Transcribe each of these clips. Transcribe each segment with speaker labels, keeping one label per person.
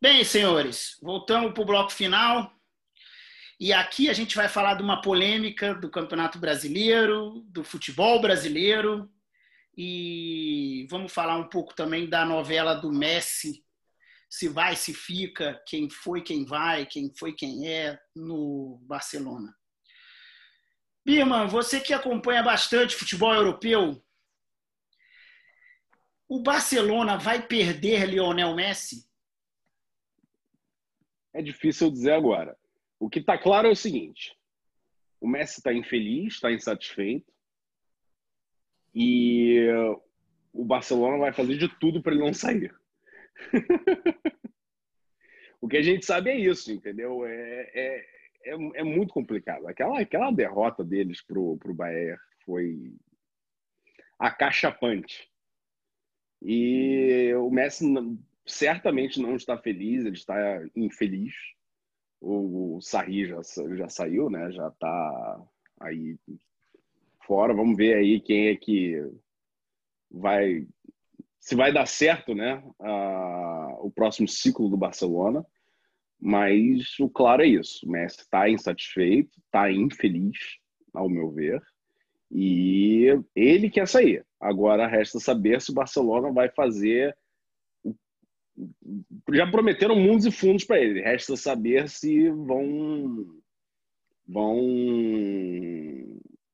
Speaker 1: Bem, senhores, voltamos para o bloco final. E aqui a gente vai falar de uma polêmica do Campeonato Brasileiro, do futebol brasileiro. E vamos falar um pouco também da novela do Messi, se vai, se fica, quem foi, quem vai, quem foi, quem é no Barcelona. Birman, você que acompanha bastante futebol europeu, o Barcelona vai perder Lionel Messi?
Speaker 2: É difícil dizer agora. O que está claro é o seguinte: o Messi está infeliz, está insatisfeito, e o Barcelona vai fazer de tudo para ele não sair. o que a gente sabe é isso, entendeu? É, é, é, é muito complicado. Aquela, aquela derrota deles pro, pro Bayern foi acachapante. E o Messi certamente não está feliz, ele está infeliz. O, o Sarri já, já saiu, né? Já está aí fora. Vamos ver aí quem é que vai se vai dar certo, né? o próximo ciclo do Barcelona. Mas o claro é isso: o Messi está insatisfeito, está infeliz, ao meu ver, e ele quer sair. Agora resta saber se o Barcelona vai fazer já prometeram mundos e fundos para ele. Resta saber se vão vão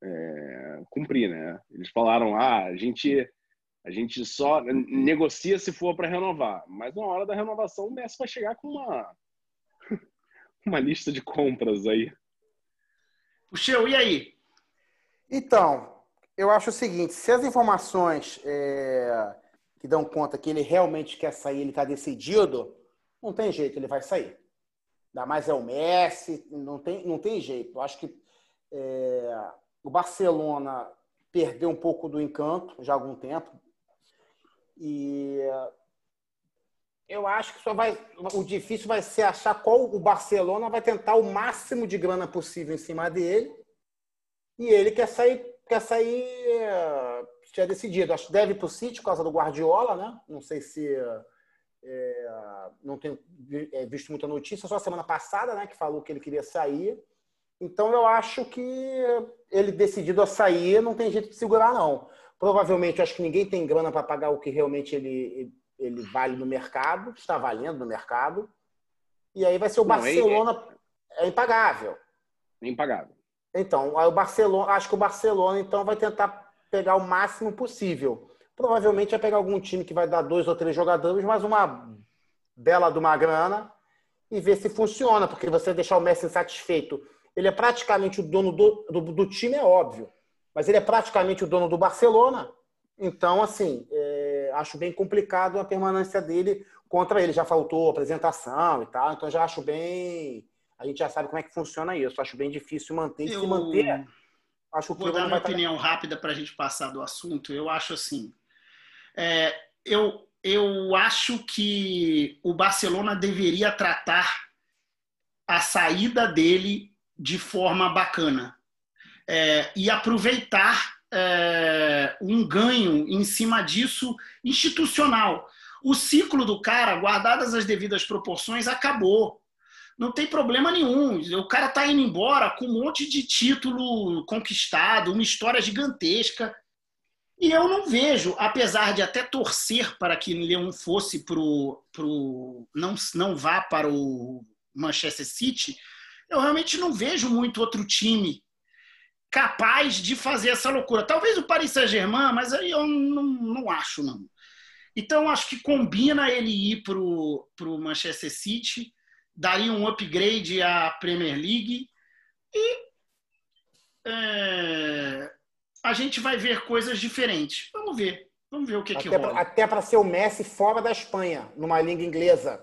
Speaker 2: é, cumprir, né? Eles falaram, ah, a gente a gente só negocia se for para renovar, mas na hora da renovação o Messi vai chegar com uma uma lista de compras aí.
Speaker 1: Puxeu, e aí?
Speaker 3: Então, eu acho o seguinte: se as informações é, que dão conta que ele realmente quer sair, ele está decidido, não tem jeito, ele vai sair. Ainda mais é o Messi, não tem, não tem jeito. Eu acho que é, o Barcelona perdeu um pouco do encanto já há algum tempo. E eu acho que só vai. O difícil vai ser achar qual o Barcelona vai tentar o máximo de grana possível em cima dele. E ele quer sair, quer sair tinha decidido. Acho que deve para o City por causa do Guardiola, né? Não sei se. É, não tenho é, visto muita notícia, só semana passada, né? Que falou que ele queria sair. Então eu acho que ele decidido a sair, não tem jeito de segurar, não. Provavelmente, acho que ninguém tem grana para pagar o que realmente ele, ele vale no mercado, está valendo no mercado. E aí vai ser o não, é Barcelona. É, é impagável.
Speaker 2: É impagável.
Speaker 3: Então, aí o Barcelona, acho que o Barcelona então vai tentar pegar o máximo possível. Provavelmente vai pegar algum time que vai dar dois ou três jogadores, mas uma bela de uma grana e ver se funciona, porque você deixar o Messi insatisfeito. Ele é praticamente o dono do, do, do time, é óbvio, mas ele é praticamente o dono do Barcelona. Então, assim, é, acho bem complicado a permanência dele contra ele. Já faltou apresentação e tal, então já acho bem. A gente já sabe como é que funciona isso. Acho bem difícil manter. Eu... Se manter
Speaker 1: Acho que Vou dar uma opinião rápida para a gente passar do assunto. Eu acho assim. É, eu, eu acho que o Barcelona deveria tratar a saída dele de forma bacana é, e aproveitar é, um ganho em cima disso institucional. O ciclo do cara, guardadas as devidas proporções, acabou não tem problema nenhum. O cara tá indo embora com um monte de título conquistado, uma história gigantesca. E eu não vejo, apesar de até torcer para que Leão fosse pro, pro não não vá para o Manchester City, eu realmente não vejo muito outro time capaz de fazer essa loucura. Talvez o Paris Saint-Germain, mas aí eu não, não acho não. Então acho que combina ele ir pro pro Manchester City daria um upgrade à Premier League e é, a gente vai ver coisas diferentes. Vamos ver. Vamos ver o que,
Speaker 3: até
Speaker 1: que rola.
Speaker 3: Pra, até para ser o Messi fora da Espanha, numa língua inglesa.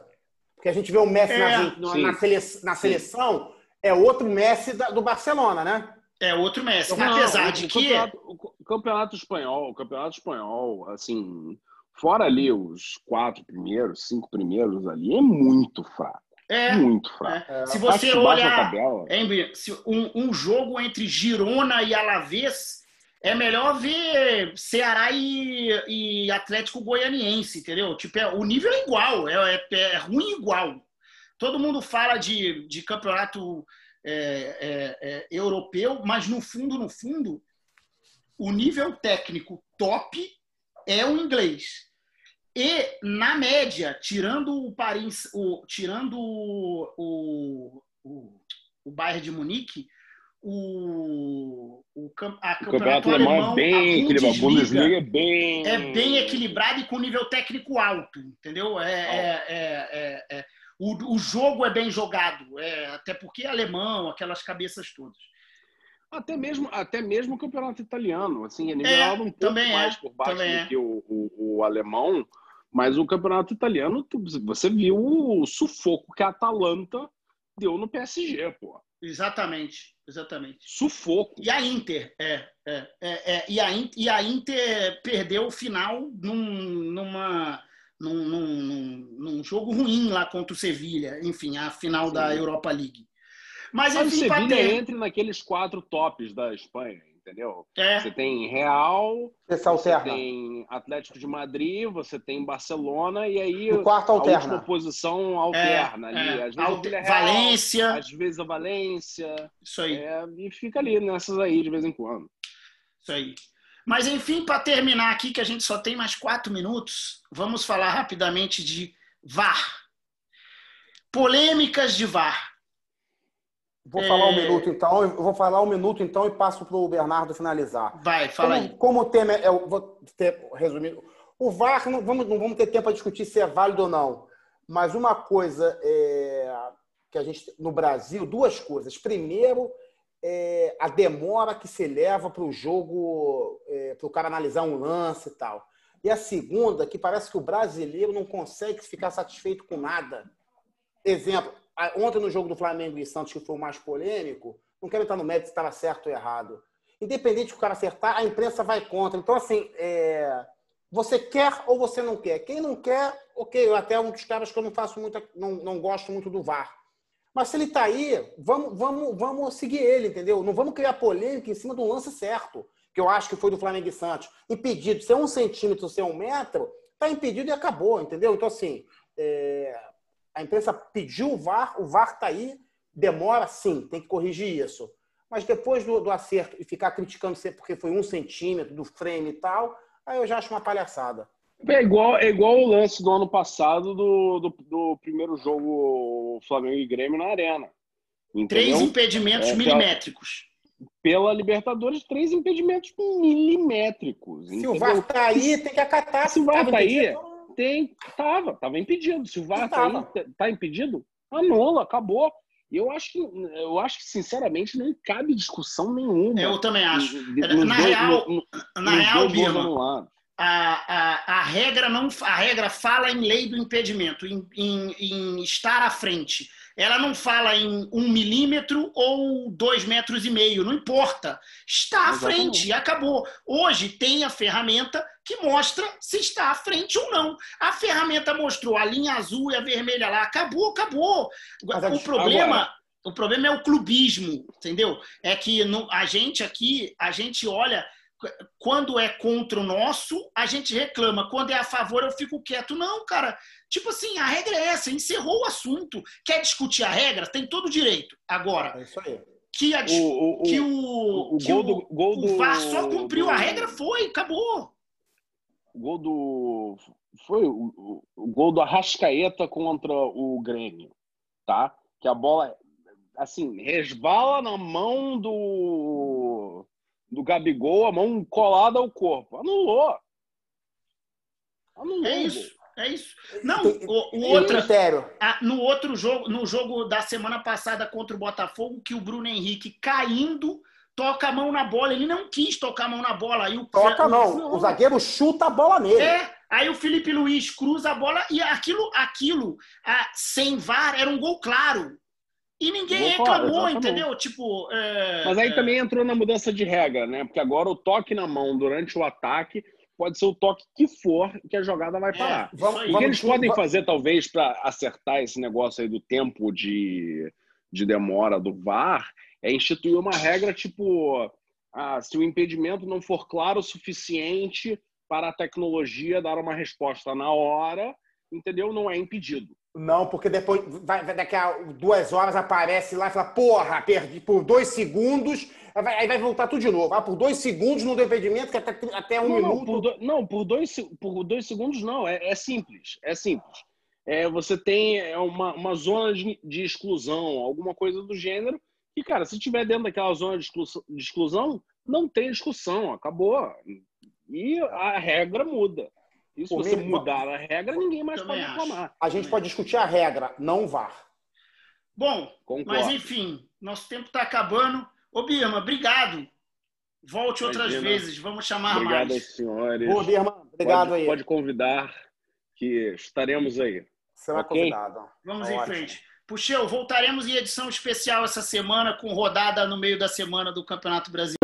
Speaker 3: Porque a gente vê o Messi é, na, na, sele, na seleção, é outro Messi da, do Barcelona, né?
Speaker 1: É outro Messi. Não, Apesar
Speaker 2: o,
Speaker 1: de que.
Speaker 2: Campeonato, o campeonato espanhol, o campeonato espanhol, assim, fora ali os quatro primeiros, cinco primeiros ali, é muito fraco.
Speaker 1: É,
Speaker 2: muito fraco.
Speaker 1: É. Se você olhar é, um, um, jogo entre Girona e Alavés é melhor ver Ceará e, e Atlético Goianiense, entendeu? Tipo, é, o nível é igual, é, é, é ruim igual. Todo mundo fala de, de campeonato é, é, é, europeu, mas no fundo, no fundo, o nível técnico top é o inglês. E, na média, tirando o Paris, o, tirando o, o, o, o Bayern de Munique, o, o, a campeonato, o campeonato alemão, alemão, é bem equilibrado. A Bundesliga é bem... é bem equilibrado e com nível técnico alto, entendeu? É, é, é, é, o, o jogo é bem jogado, é, até porque é alemão, aquelas cabeças todas.
Speaker 2: Até mesmo, até mesmo o campeonato italiano, assim, é nivelado um pouco mais por baixo do que o, o, o alemão, mas o campeonato italiano, você viu o sufoco que a Atalanta deu no PSG, pô.
Speaker 1: Exatamente, exatamente.
Speaker 2: Sufoco.
Speaker 1: E a Inter, é, é, é, é, e, a, e a Inter perdeu o final num, numa, num, num, num, jogo ruim lá contra o Sevilha, enfim, a final Sim. da Europa League.
Speaker 2: Mas, enfim, o Sevilha ter... entra naqueles quatro tops da Espanha entendeu? É. Você tem Real, você tem Atlético de Madrid, você tem Barcelona e aí
Speaker 3: o quarto alterna. a
Speaker 2: última posição alterna é, ali.
Speaker 1: É. Às vezes Alte... Real, Valência,
Speaker 2: às vezes a Valência.
Speaker 1: Isso aí.
Speaker 2: É, e fica ali nessas aí de vez em quando.
Speaker 1: Isso aí. Mas enfim, para terminar aqui, que a gente só tem mais quatro minutos, vamos falar rapidamente de VAR. Polêmicas de VAR.
Speaker 3: Vou é... falar um minuto então, eu vou falar um minuto então e passo para o Bernardo finalizar.
Speaker 1: Vai, fala
Speaker 3: como,
Speaker 1: aí.
Speaker 3: Como o tema é, eu vou ter, resumir. O VAR, não vamos, não vamos ter tempo para discutir se é válido ou não, mas uma coisa é, que a gente, no Brasil, duas coisas. Primeiro, é, a demora que se leva para o jogo, é, para o cara analisar um lance e tal. E a segunda, que parece que o brasileiro não consegue ficar satisfeito com nada. Exemplo, ontem no jogo do Flamengo e Santos, que foi o mais polêmico, não quero entrar no mérito se estava certo ou errado. Independente de o cara acertar, a imprensa vai contra. Então, assim, é... você quer ou você não quer? Quem não quer, ok, eu até um dos caras que eu não faço muita, não, não gosto muito do VAR. Mas se ele está aí, vamos, vamos, vamos seguir ele, entendeu? Não vamos criar polêmica em cima do lance certo, que eu acho que foi do Flamengo e Santos. Impedido, se é um centímetro, se é um metro, está impedido e acabou, entendeu? Então, assim, é a imprensa pediu o VAR, o VAR está aí, demora sim, tem que corrigir isso. Mas depois do, do acerto e ficar criticando sempre porque foi um centímetro do frame e tal, aí eu já acho uma palhaçada.
Speaker 2: É igual, é igual o lance do ano passado do, do, do primeiro jogo Flamengo e Grêmio na Arena.
Speaker 1: Entendeu? Três impedimentos é, milimétricos.
Speaker 2: Pela, pela Libertadores, três impedimentos milimétricos.
Speaker 3: Se entendeu? o VAR tá aí, tem que acatar.
Speaker 2: Se o VAR tá aí, tem, tava, tava impedido. Se o VAR tá, tá impedido, anula, acabou. E eu acho que, eu acho que, sinceramente, não cabe discussão nenhuma.
Speaker 1: Eu também acho. na dois, real, no, na real, Birma, a, a, a, regra não, a regra fala em lei do impedimento, em, em, em estar à frente. Ela não fala em um milímetro ou dois metros e meio, não importa. Está à Exatamente. frente e acabou. Hoje tem a ferramenta que mostra se está à frente ou não. A ferramenta mostrou a linha azul e a vermelha lá. Acabou, acabou. o problema. Agora... O problema é o clubismo, entendeu? É que no, a gente aqui, a gente olha quando é contra o nosso, a gente reclama. Quando é a favor, eu fico quieto. Não, cara. Tipo assim, a regra é essa. Encerrou o assunto. Quer discutir a regra? Tem todo o direito. Agora,
Speaker 3: é isso aí.
Speaker 1: que, a, o, o, que o, o, que gol do, gol o VAR só cumpriu do, a regra, foi. Acabou.
Speaker 2: O gol do... Foi o, o gol do Arrascaeta contra o Grêmio, tá? Que a bola, assim, resvala na mão do do Gabigol, a mão colada ao corpo. Anulou.
Speaker 1: Anulou. É isso. É isso. Não, o, o outro, a, no outro jogo, no jogo da semana passada contra o Botafogo, que o Bruno Henrique caindo toca a mão na bola. Ele não quis tocar a mão na bola. Aí o,
Speaker 3: toca não. não. O zagueiro chuta a bola nele.
Speaker 1: É. Aí o Felipe Luiz cruza a bola e aquilo, aquilo, a, sem VAR, era um gol claro. E ninguém reclamou, entendeu? Tipo. É,
Speaker 2: Mas aí é... também entrou na mudança de regra, né? Porque agora o toque na mão durante o ataque pode ser o toque que for que a jogada vai é, parar. É, o que eles podem fazer, talvez, para acertar esse negócio aí do tempo de, de demora do VAR é instituir uma regra tipo. ah, se o impedimento não for claro o suficiente para a tecnologia dar uma resposta na hora, entendeu? Não é impedido.
Speaker 3: Não, porque depois, vai, daqui a duas horas, aparece lá e fala: porra, perdi por dois segundos, aí vai voltar tudo de novo. Ah, por dois segundos no impedimento, que até, até um
Speaker 2: não,
Speaker 3: minuto.
Speaker 2: Não, por, do, não, por, dois, por dois segundos não, é, é simples. É simples. É, você tem é, uma, uma zona de, de, exclusão, alguma coisa do gênero, e, cara, se estiver dentro daquela zona de exclusão, de exclusão, não tem discussão, acabou. E a regra muda. E se você mudar a regra, ninguém mais pode reclamar.
Speaker 3: A gente pode discutir a regra, não o VAR.
Speaker 1: Bom, Concordo. mas enfim, nosso tempo está acabando. Ô, Birma, obrigado. Volte Imagina. outras vezes, vamos chamar
Speaker 2: obrigado
Speaker 1: mais.
Speaker 2: Obrigado senhores.
Speaker 3: Boa, Birma, obrigado
Speaker 2: pode,
Speaker 3: aí.
Speaker 2: Pode convidar, que estaremos aí.
Speaker 3: Será okay? convidado.
Speaker 1: Vamos tá em ótimo. frente. Puxeu, voltaremos em edição especial essa semana com rodada no meio da semana do Campeonato Brasileiro.